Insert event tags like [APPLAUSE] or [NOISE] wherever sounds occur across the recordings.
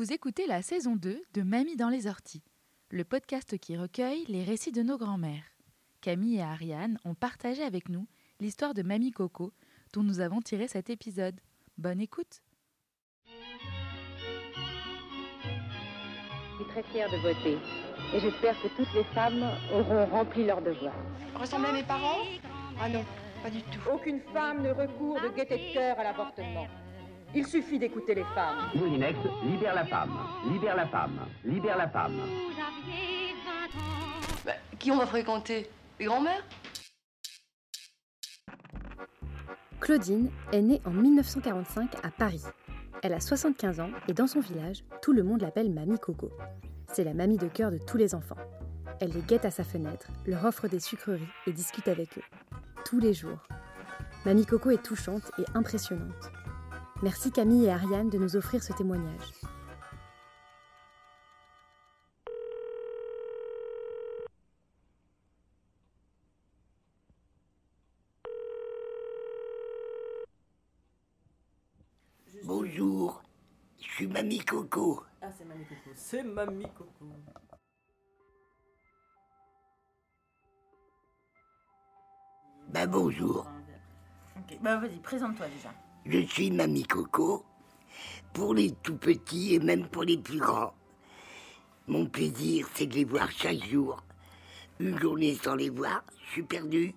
Vous écoutez la saison 2 de Mamie dans les orties, le podcast qui recueille les récits de nos grands-mères. Camille et Ariane ont partagé avec nous l'histoire de Mamie Coco dont nous avons tiré cet épisode. Bonne écoute Je suis très fière de voter et j'espère que toutes les femmes auront rempli leur devoir. Ressembler à mes parents? Ah non, pas du tout. Aucune femme ne recourt de gaieté de cœur à l'avortement. Il suffit d'écouter les femmes. Moulinex, libère la femme, libère la femme, libère la femme. Bah, qui on va fréquenter? Les grands-mères? Claudine est née en 1945 à Paris. Elle a 75 ans et dans son village, tout le monde l'appelle Mamie Coco. C'est la mamie de cœur de tous les enfants. Elle les guette à sa fenêtre, leur offre des sucreries et discute avec eux. Tous les jours. Mamie Coco est touchante et impressionnante. Merci Camille et Ariane de nous offrir ce témoignage. Bonjour, je suis Mamie Coco. Ah, c'est Mamie Coco. C'est Mamie Coco. Bah bonjour, Ok, bah vas-y, présente-toi déjà. Je suis Mamie Coco. Pour les tout petits et même pour les plus grands. Mon plaisir, c'est de les voir chaque jour. Une journée sans les voir, je suis perdu.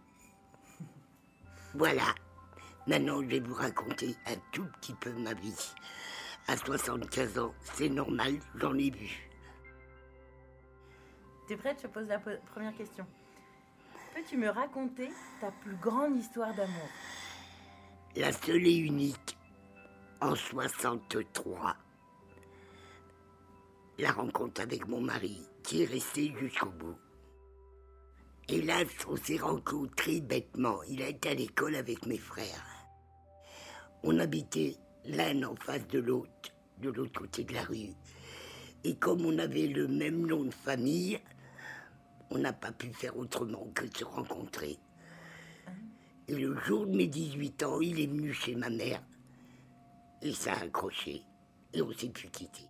Voilà. Maintenant, je vais vous raconter un tout petit peu ma vie. À 75 ans, c'est normal, j'en ai vu. T'es prête? Je pose la première question. Peux-tu me raconter ta plus grande histoire d'amour? La seule et unique, en 63. La rencontre avec mon mari, qui est resté jusqu'au bout. Hélas, on s'est rencontrés bêtement. Il a été à l'école avec mes frères. On habitait l'un en face de l'autre, de l'autre côté de la rue. Et comme on avait le même nom de famille, on n'a pas pu faire autrement que de se rencontrer. Et le jour de mes 18 ans, il est venu chez ma mère. Et ça a accroché. Et on s'est plus quitté.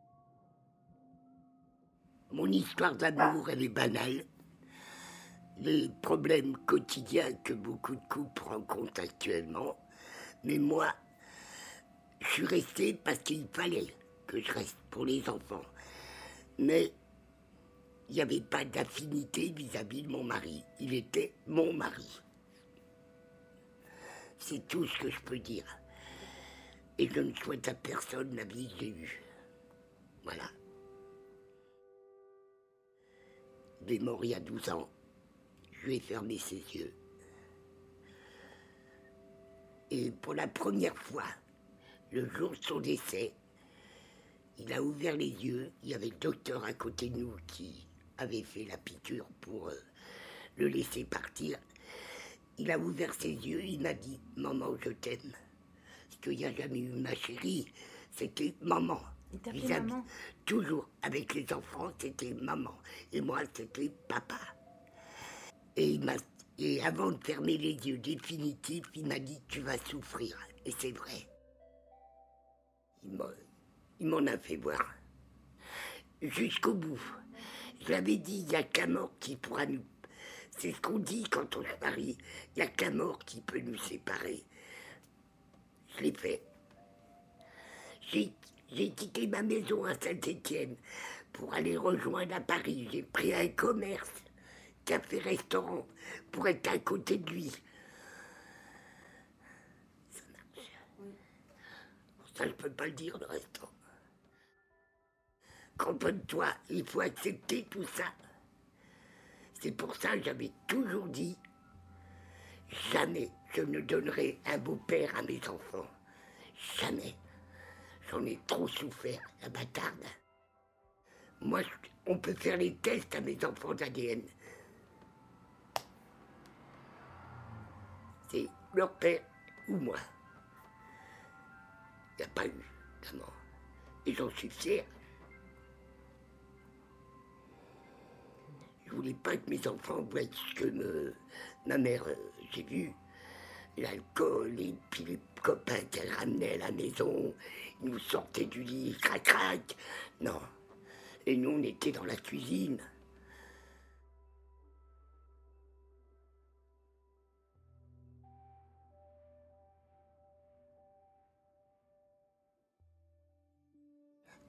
Mon histoire d'amour, elle est banale. Les problèmes quotidiens que beaucoup de couples rencontrent actuellement. Mais moi, je suis resté parce qu'il fallait que je reste pour les enfants. Mais il n'y avait pas d'affinité vis-à-vis de mon mari. Il était mon mari. C'est tout ce que je peux dire. Et je ne souhaite à personne la vie que j'ai. Voilà. Il est mort il y a 12 ans. Je lui ai fermé ses yeux. Et pour la première fois, le jour de son décès, il a ouvert les yeux. Il y avait le docteur à côté de nous qui avait fait la piqûre pour euh, le laisser partir. Il a ouvert ses yeux, il m'a dit Maman, je t'aime. Parce qu'il n'y a jamais eu ma chérie, c'était maman. Il Toujours avec les enfants, c'était maman. Et moi, c'était papa. Et, il m'a, et avant de fermer les yeux définitifs, il m'a dit Tu vas souffrir. Et c'est vrai. Il m'en a fait voir. Jusqu'au bout. Je l'avais dit, il n'y a qu'un mort qui pourra nous. C'est ce qu'on dit quand on se marie. Il n'y a qu'un mort qui peut nous séparer. Je l'ai fait. J'ai, quitté ma maison à Saint-Étienne pour aller rejoindre à Paris. J'ai pris un commerce, café-restaurant, pour être à côté de lui. Ça marche. Ça, je peux pas le dire, le restant. Comprends-toi, il faut accepter tout ça. C'est pour ça que j'avais toujours dit, jamais je ne donnerai un beau-père à mes enfants. Jamais. J'en ai trop souffert, la bâtarde. Moi, on peut faire les tests à mes enfants d'ADN. C'est leur père ou moi. Il n'y a pas eu d'amant. Et j'en suis. Je voulais pas que mes enfants voient ce que ma mère, euh, j'ai vu. l'alcool et puis les copains qu'elle ramenait à la maison. Ils nous sortaient du lit, crac crac. Non. Et nous, on était dans la cuisine.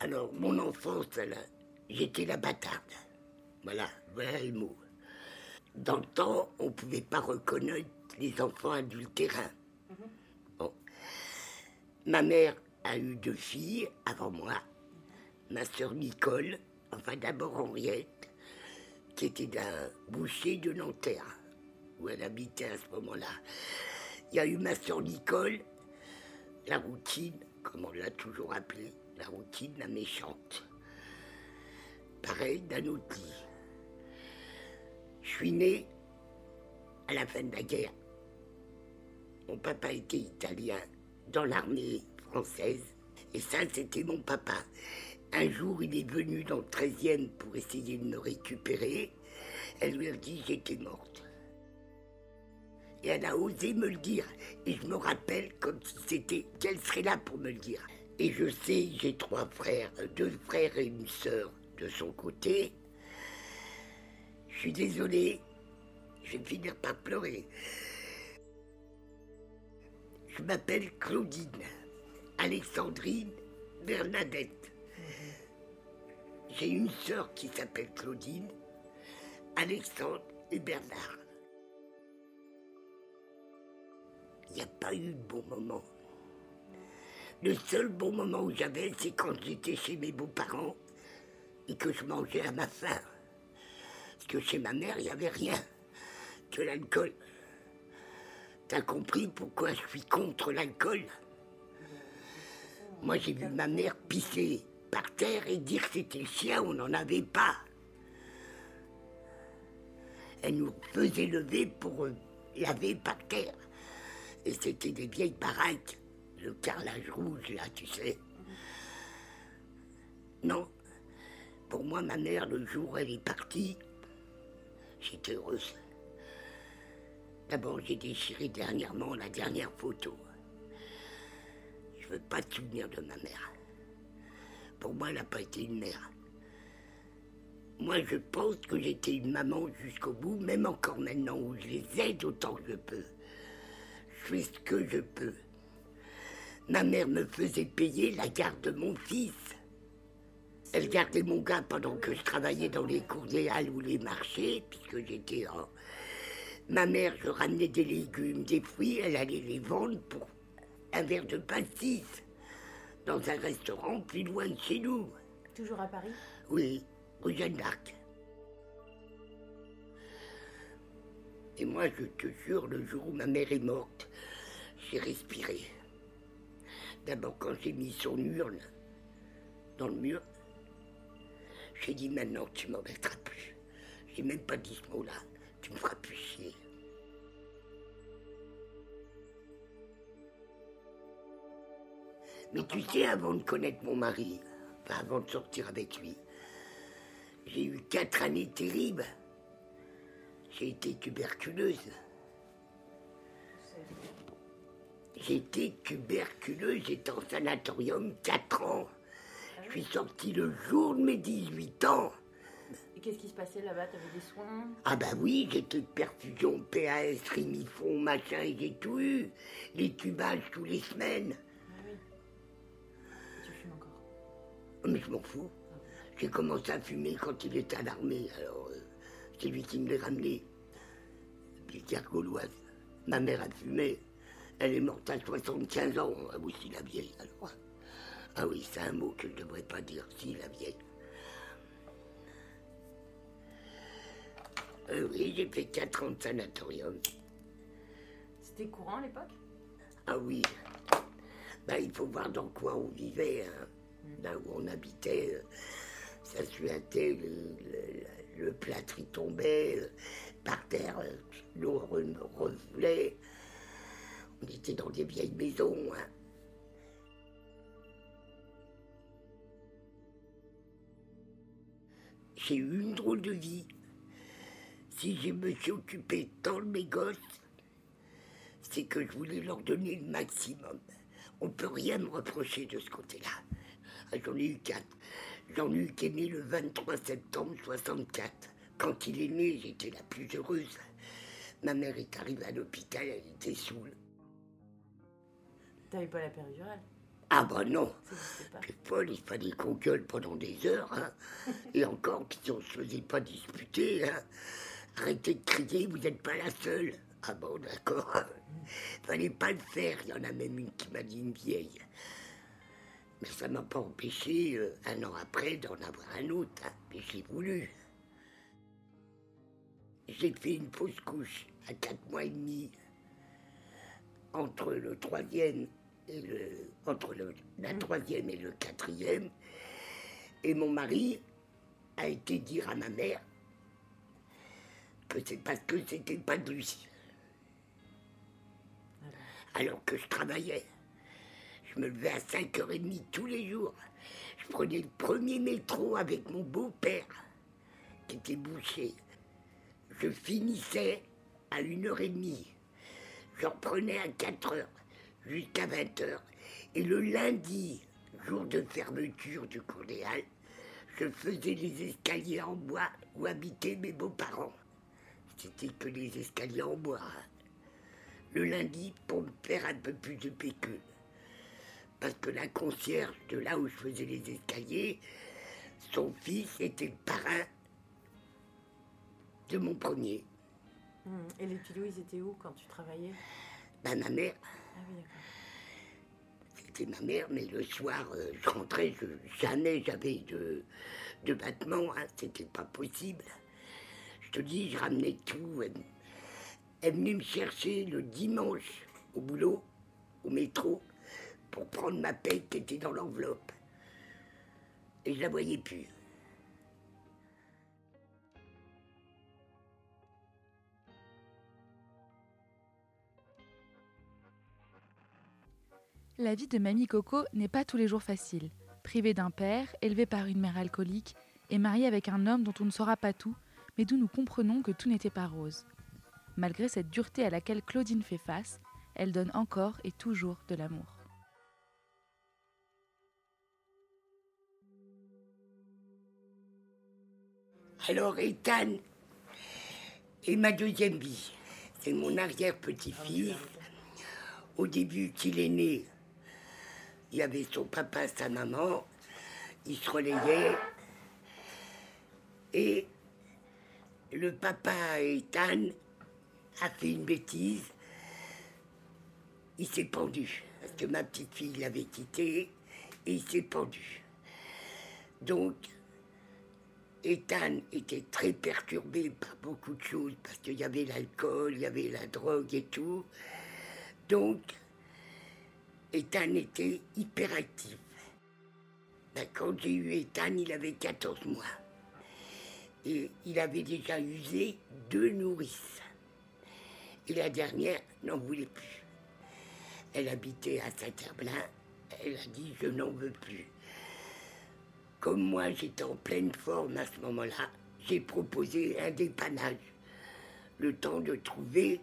Alors, mon enfance, j'étais la bâtarde. Voilà, voilà le mot. Dans le temps, on ne pouvait pas reconnaître les enfants adultérins. Ma mère a eu deux filles avant moi. Ma sœur Nicole, enfin d'abord Henriette, qui était d'un boucher de Nanterre, où elle habitait à ce moment-là. Il y a eu ma sœur Nicole, la routine, comme on l'a toujours appelée, la routine, la méchante. Pareil d'un autre Je suis né à la fin de la guerre. Mon papa était italien dans l'armée française. Et ça, c'était mon papa. Un jour, il est venu dans le 13e pour essayer de me récupérer. Elle lui a dit j'étais morte. Et elle a osé me le dire. Et je me rappelle comme si c'était qu'elle serait là pour me le dire. Et je sais, j'ai trois frères, deux frères et une sœur de son côté. Suis désolé, je vais finir par pleurer. Je m'appelle Claudine, Alexandrine Bernadette. J'ai une sœur qui s'appelle Claudine, Alexandre et Bernard. Il n'y a pas eu de bon moment. Le seul bon moment où j'avais, c'est quand j'étais chez mes beaux-parents et que je mangeais à ma faim. Que chez ma mère, il n'y avait rien que l'alcool. T'as compris pourquoi je suis contre l'alcool? Moi, j'ai vu ma mère pisser par terre et dire que c'était le chien, on n'en avait pas. Elle nous faisait lever pour laver par terre. Et c'était des vieilles baraques le carrelage rouge, là, tu sais. Non. Pour moi, ma mère, le jour où elle est partie, j'étais heureuse. D'abord, j'ai déchiré dernièrement la dernière photo. Je veux pas te souvenir de ma mère. Pour moi, elle n'a pas été une mère. Moi, je pense que j'étais une maman jusqu'au bout, même encore maintenant, où je les aide autant que je peux. Je fais ce que je peux. Ma mère me faisait payer la garde de mon fils. Elle gardait mon gars pendant que je travaillais dans les cours des halles ou les marchés, puisque j'étais en... Ma mère, je ramenais des légumes, des fruits, elle allait les vendre pour un verre de pastis dans un restaurant plus loin de chez nous. Toujours à Paris? Oui, rue Jeanne d'Arc. Et moi, je te jure, le jour où ma mère est morte, j'ai respiré. D'abord, quand j'ai mis son urne dans le mur, j'ai dit maintenant tu m'en mettras plus. J'ai même pas dit ce mot-là. Tu me feras plus chier. Mais tu sais, avant de connaître mon mari, enfin avant de sortir avec lui, j'ai eu quatre années terribles. J'ai été tuberculeuse. J'étais tuberculeuse, j'étais en sanatorium 4 ans. Je suis sorti le jour de mes 18 ans. Et qu'est-ce qui se passait là-bas? T'avais des soins? Ah bah oui, j'étais de perfusion, PAS, Rimifon, machin, et j'ai tout eu. Les tubages tous les semaines. Ah oui. tu fumes encore? Mais je m'en fous. J'ai commencé à fumer quand il était à l'armée, alors euh, c'est lui qui me l'a ramené. Pierre gauloise. Ma mère a fumé. Elle est morte à 75 ans. Ah oui, si la vieille, alors. Ah oui, c'est un mot que je ne devrais pas dire, si la vieille. Euh, oui, j'ai fait 4 ans de sanatorium. C'était courant à l'époque? Ah oui. Ben, il faut voir dans quoi on vivait, hein. là où on habitait. Ça suintait, le, le, plâtre y tombait, euh, par terre, l'eau revoulait. On était dans des vieilles maisons. Hein. J'ai eu une drôle de vie. Si je me suis occupé tant de mes gosses, c'est que je voulais leur donner le maximum. On peut rien me reprocher de ce côté-là. Ah, J'en ai eu quatre. J'en ai eu qui est le 23 septembre 64. Quand il est né, j'étais la plus heureuse. Ma mère est arrivée à l'hôpital, elle était saoule. T'avais pas la péridurale? Ah bah non, t'es folle, il fallait qu'on gueule pendant des heures. hein. Et encore, si on se faisait pas disputer, hein. arrêtez de crier, vous n'êtes pas la seule. Ah bon, d'accord. Fallait pas le faire, il y en a même une qui m'a dit une vieille. Mais ça m'a pas empêché, euh, un an après, d'en avoir un autre. hein. J'ai voulu. J'ai fait une fausse couche à quatre mois et demi entre le troisième entre la troisième et le quatrième. Et mon mari a été dire à ma mère que c'est parce que c'était pas de lui. Alors que je travaillais. Je me levais à 5h30 tous les jours. Je prenais le premier métro avec mon beau-père, qui était bouché. Je finissais à 1h30. Je reprenais à 4h jusqu'à 20h. Et le lundi, jour de fermeture du cours des Halles, je faisais les escaliers en bois où habitaient mes beaux-parents. C'était que les escaliers en bois. hein. Le lundi, pour me faire un peu plus de pécule. Parce que la concierge de là où je faisais les escaliers, son fils était le parrain de mon premier. Hum, Et les tuyaux, ils étaient où quand tu travaillais? Ben, ma mère. C'était ma mère, mais le soir, euh, je rentrais, je- jamais j'avais de, de battement, hein, c'était pas possible. Je te dis, je ramenais tout. Elle, elle venait me chercher le dimanche au boulot, au métro, pour prendre ma paie qui était dans l'enveloppe. Et je la voyais plus. La vie de Mamie Coco n'est pas tous les jours facile. Privée d'un père, élevée par une mère alcoolique et mariée avec un homme dont on ne saura pas tout, mais d'où nous comprenons que tout n'était pas rose. Malgré cette dureté à laquelle Claudine fait face, elle donne encore et toujours de l'amour. Alors, Ethan est ma deuxième vie. C'est mon arrière-petit-fils. Au début qu'il est né, il y avait son papa, sa maman. Ils se relayaient. Et le papa, Ethan, a fait une bêtise. Il s'est pendu. Parce que ma petite fille l'avait quitté. Et il s'est pendu. Donc, Ethan était très perturbé par beaucoup de choses, parce qu'il y avait l'alcool, il y avait la drogue et tout. Donc, Ethan était hyperactif. Ben, quand j'ai eu Ethan, il avait 14 mois. Et il avait déjà usé deux nourrices. Et la dernière n'en voulait plus. Elle habitait à Saint-Herblain. Elle a dit Je n'en veux plus. Comme moi, j'étais en pleine forme à ce moment-là, j'ai proposé un dépannage. Le temps de trouver.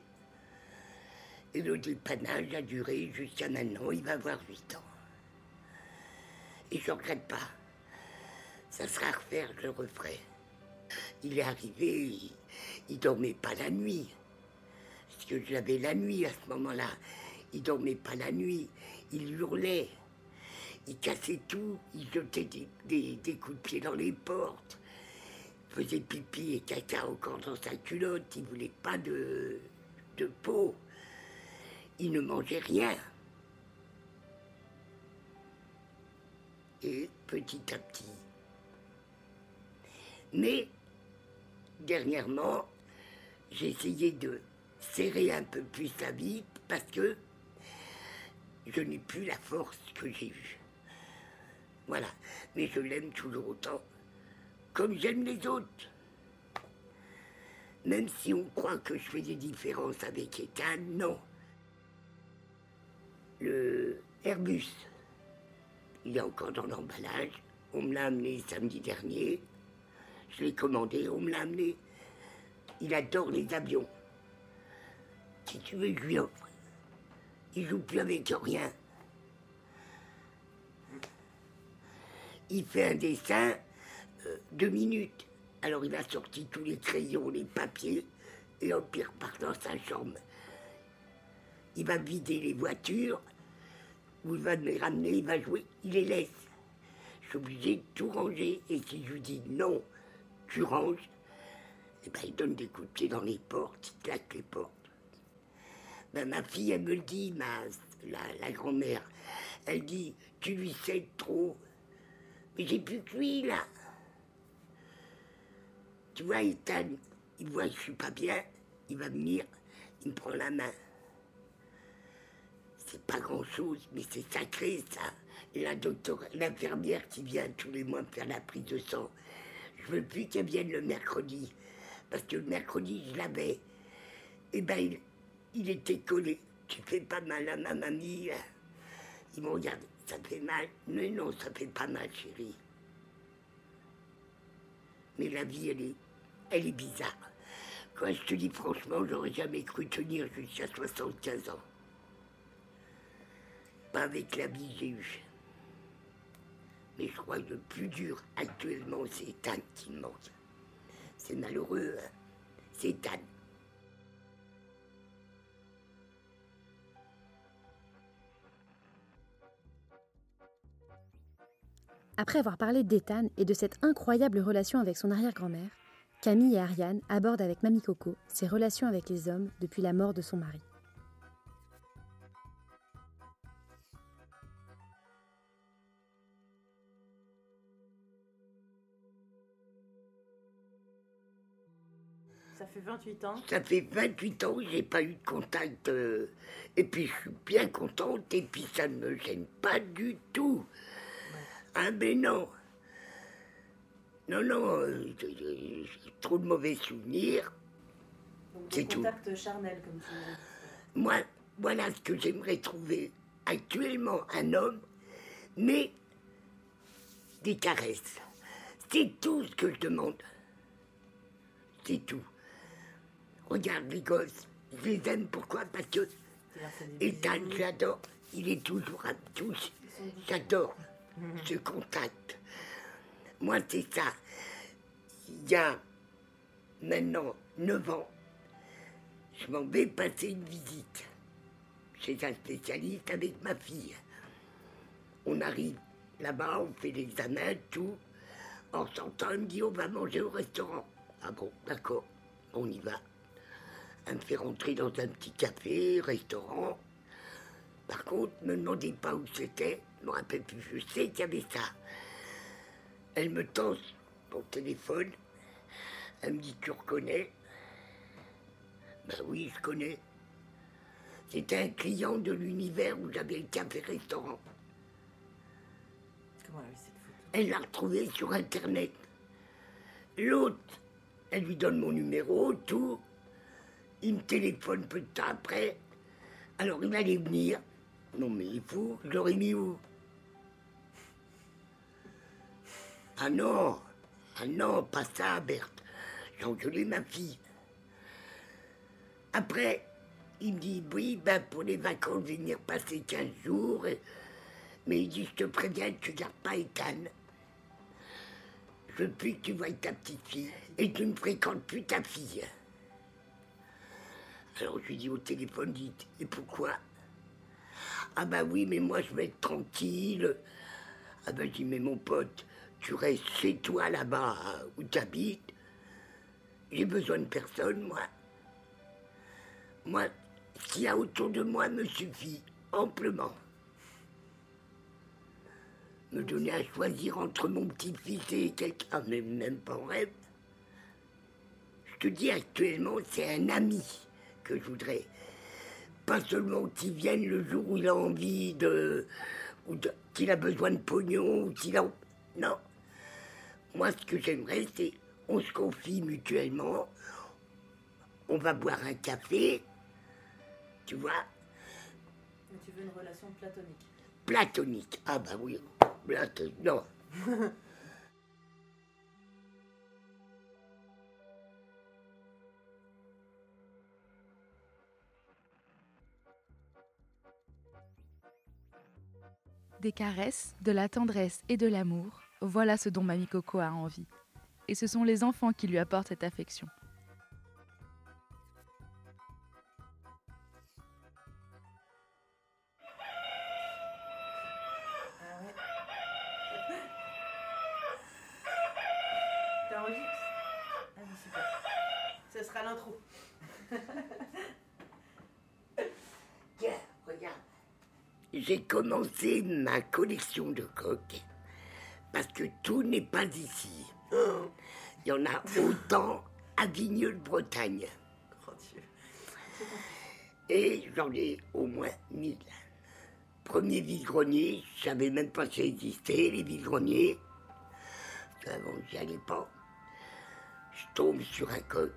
Et le dépannage a duré jusqu'à maintenant. Il va avoir 8 ans. Et je ne regrette pas. Ça sera à refaire, je le referai. Il est arrivé, il, il dormait pas la nuit. Parce que j'avais la nuit à ce moment-là. Il dormait pas la nuit. Il hurlait. Il cassait tout, il jetait des, coups de pied dans les portes, il faisait pipi et caca encore dans sa culotte, il voulait pas de peau, il ne mangeait rien. Et petit à petit. Mais, dernièrement, j'ai essayé de serrer un peu plus sa vie parce que je n'ai plus la force que j'ai eue. Voilà. Mais je l'aime toujours autant. Comme j'aime les autres. Même si on croit que je fais des différences avec Ethan, non. Le Airbus, il est encore dans l'emballage. On me l'a amené samedi dernier. Je l'ai commandé, on me l'a amené. Il adore les avions. Si tu veux, je lui offre. Il joue plus avec rien. Il fait un dessin, euh, deux minutes. Alors il a sorti tous les crayons, les papiers, et hop, il repart dans sa chambre. Il va vider les voitures, ou il va me les ramener, il va jouer, il les laisse. Je suis obligé de tout ranger, et si je lui dis non, tu ranges, eh ben, il donne des coups de pied dans les portes, il claque les portes. Ben, ma fille, elle me le dit, ma, la, la grand-mère, elle dit, tu lui cèdes trop. Mais j'ai plus que lui, là. Tu vois, Ethan, il voit que je suis pas bien, il va venir, il me prend la main. Pas grand-chose, mais c'est sacré, ça. La docteur, l'infirmière qui vient tous les mois faire la prise de sang, je veux plus qu'elle vienne le mercredi, parce que le mercredi, je l'avais. Et ben, il, il était collé. Tu fais pas mal à ma mamie. hein. Il me regarde, ça fait mal. Mais non, ça fait pas mal, chérie. Mais la vie, elle est, elle est bizarre. Quand je te dis franchement, j'aurais jamais cru tenir jusqu'à 75 ans. Pas avec la eue. Mais je crois que le plus dur actuellement, c'est Ethan qui manque. C'est malheureux, hein. c'est Ethan. Après avoir parlé d'Ethan et de cette incroyable relation avec son arrière-grand-mère, Camille et Ariane abordent avec Mamie Coco ses relations avec les hommes depuis la mort de son mari. Fait 28 ans. Ça fait 28 ans que j'ai pas eu de contact. euh, et puis je suis bien contente et puis ça ne me gêne pas du tout. Ah ben non. Non, non, euh, j'ai j'ai trop de mauvais souvenirs. Donc C'est tout. contacts charnels, comme tu disais. Moi, voilà ce que j'aimerais trouver actuellement un homme, mais des caresses. C'est tout ce que je demande. C'est tout. Regarde les gosses, je les aime pourquoi? Parce que Ethan, j'adore. Il est toujours à toucher. J'adore ce contact. Moi, c'est ça. Il y a maintenant 9 ans, je m'en vais passer une visite chez un spécialiste avec ma fille. On arrive là-bas, on fait l'examen, tout. En sortant, il me dit on va manger au restaurant. Ah bon, d'accord, on y va. Elle me fait rentrer dans un petit café, restaurant. Par contre, ne me demandez pas où c'était, je me rappelle plus, je sais qu'il y avait ça. Elle me tend son téléphone, elle me dit tu reconnais? Ben oui, je connais. C'était un client de l'univers où j'avais le café-restaurant. Comment elle a cette photo? Elle l'a retrouvé sur Internet. L'autre, elle lui donne mon numéro, tout. Il me téléphone peu de temps après. Alors il allait venir. Non mais il faut, je l'aurais mis où? Ah non, ah non, pas ça, Berthe. J'ai engueulé ma fille. Après, il me dit, oui, ben pour les vacances, venir passer 15 jours. Mais il dit, je te préviens, tu gardes pas Ethan. Je veux plus que tu vois ta petite fille et tu ne fréquentes plus ta fille. Alors je lui dis au téléphone, dites, et pourquoi? Ah bah oui, mais moi je vais être tranquille. Ah bah je dis, mais mon pote, tu restes chez toi là-bas hein, où tu habites. J'ai besoin de personne, moi. Moi, ce qu'il y a autour de moi me suffit amplement. Me donner à choisir entre mon petit-fils et quelqu'un, mais même pas en rêve. Je te dis actuellement, c'est un ami que je voudrais. Pas seulement qu'il vienne le jour où il a envie de. ou de- qu'il a besoin de pognon, ou qu'il a. Non. Moi, ce que j'aimerais, c'est. On se confie mutuellement. On va boire un café. Tu vois Mais tu veux une relation platonique. Platonique. Ah bah oui. Platonique. Non. [LAUGHS] Des caresses, de la tendresse et de l'amour, voilà ce dont Mamie Coco a envie. Et ce sont les enfants qui lui apportent cette affection. Ma collection de coques parce que tout n'est pas ici. Il y en a autant à Vigneux-de-Bretagne. Oh. Et j'en ai au moins mille. Premier vide-grenier, je savais même pas ça existait, les vide-greniers. Avant, j'y allais pas. Je tombe sur un coq.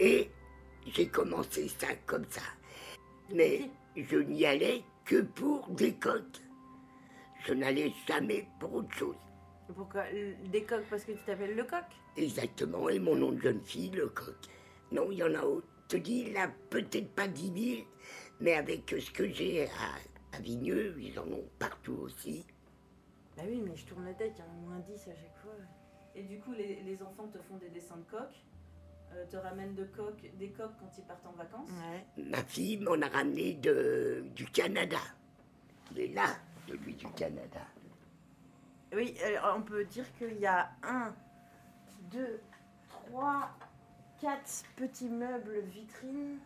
Et j'ai commencé ça comme ça. Mais je n'y allais que pour des coques. Je n'allais jamais pour autre chose. Pourquoi Des coqs parce que tu t'appelles le coq? Exactement, et mon nom de jeune fille, le coq. Non, il y en a autre. Je te dis, il a peut-être pas 10 000, mais avec ce que j'ai à, à Vigneux, ils en ont partout aussi. Bah oui, mais je tourne la tête, il y en a moins 10 à chaque fois. Et du coup, les, les enfants te font des dessins de coqs, euh, te ramènent de coqs, des coqs quand ils partent en vacances. Ouais. Ma fille m'en a ramené de, du Canada. Il est là, celui du Canada. Oui, alors on peut dire qu'il y a un, deux, trois, quatre petits meubles vitrines,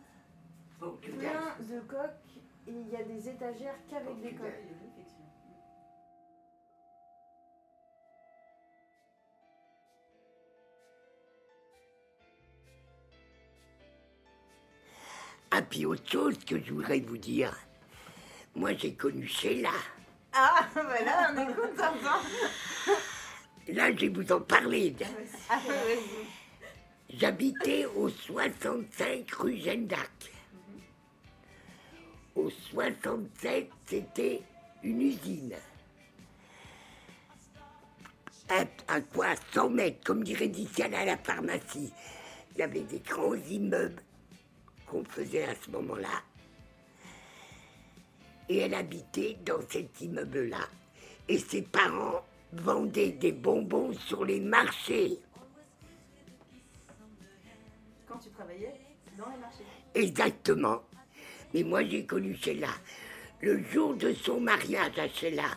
plein de coques, et il y a des étagères qu'avec des coques. Ah, puis autre chose que je voudrais vous dire. Moi, j'ai connu Sheila. Ah, voilà, on est content. Là, je vais vous en parler. Ah, vas-y. J'habitais au 65 rue Jeanne d'Arc. Au 67, c'était une usine. À, à quoi 100 mètres, comme dirait Diciane à la pharmacie. Il y avait des grands immeubles qu'on faisait à ce moment-là. Et elle habitait dans cet immeuble-là. Et ses parents vendaient des bonbons sur les marchés. Quand tu travaillais dans les marchés. Exactement. Mais moi, j'ai connu Sheila le jour de son mariage à Sheila.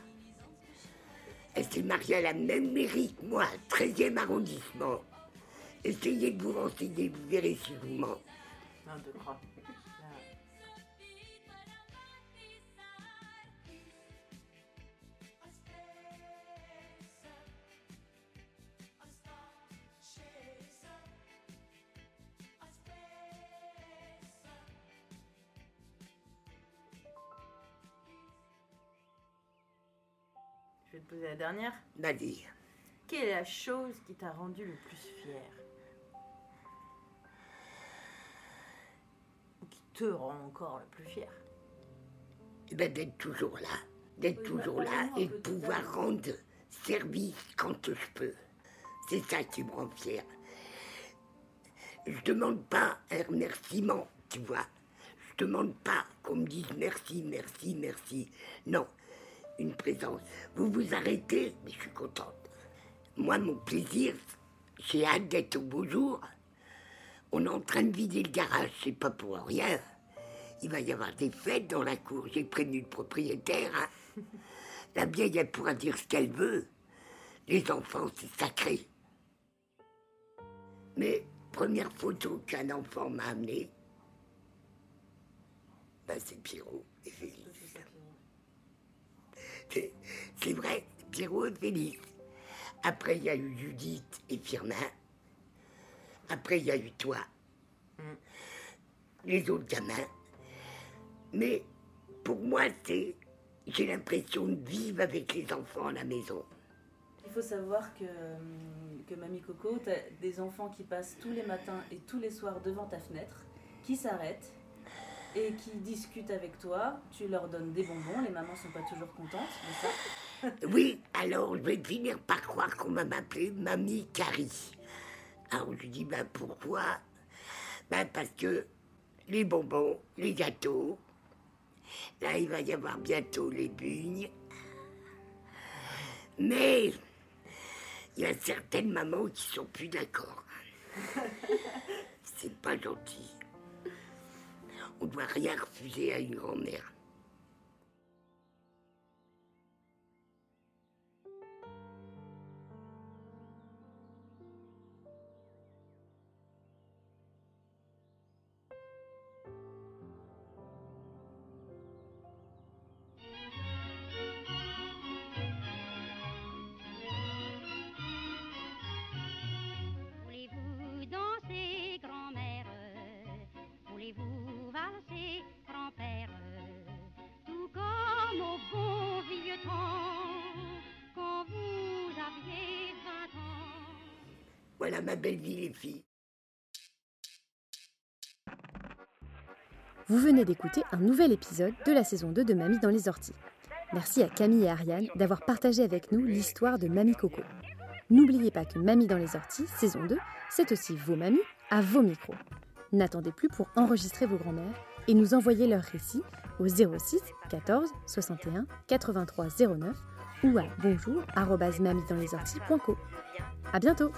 Elle s'est mariée à la même mairie que moi, 13e arrondissement. Essayez de vous renseigner, vous verrez si vous mens. Non, je te crois. Je vais te poser la dernière. Vas-y. Quelle est la chose qui t'a rendu le plus fier? Te rend encore le plus fier Eh ben, d'être toujours là. D'être Oui, toujours bah, là et de pouvoir rendre service quand je peux. C'est ça qui me rend fier. Je demande pas un remerciement, tu vois. Je demande pas qu'on me dise merci, merci, merci. Non, une présence. Vous vous arrêtez, mais je suis contente. Moi, mon plaisir, j'ai hâte d'être au beau jour. On est en train de vider le garage, c'est pas pour rien. Il va y avoir des fêtes dans la cour. J'ai prévenu le propriétaire. hein. La vieille, elle pourra dire ce qu'elle veut. Les enfants, c'est sacré. Mais première photo qu'un enfant m'a amenée, ben, c'est Pierrot et Félix. C'est vrai, Pierrot et Félix. Après, il y a eu Judith et Firmin. Après, il y a eu toi. Les autres gamins. Mais pour moi, c'est. J'ai l'impression de vivre avec les enfants à la maison. Il faut savoir que, hum, que Mamie Coco, tu as des enfants qui passent tous les matins et tous les soirs devant ta fenêtre, qui s'arrêtent et qui discutent avec toi. Tu leur donnes des bonbons, les mamans sont pas toujours contentes de ça? Oui, alors je vais finir par croire qu'on va m'appeler Mamie Carrie. Alors je dis, ben pourquoi? Ben parce que les bonbons, les gâteaux, là il va y avoir bientôt les bugnes, Mais il y a certaines mamans qui sont plus d'accord. [LAUGHS] C'est pas gentil. On doit rien refuser à une grand-mère. Voilà ma belle vie, les filles. Vous venez d'écouter un nouvel épisode de la saison 2 de Mamie dans les orties. Merci à Camille et Ariane d'avoir partagé avec nous l'histoire de Mamie Coco. N'oubliez pas que Mamie dans les orties, saison 2, c'est aussi vos mamies à vos micros. N'attendez plus pour enregistrer vos grands-mères et nous envoyer leurs récits au 06 14 61 83 09 ou à bonjour@mamiedanslorties.co. À bientôt.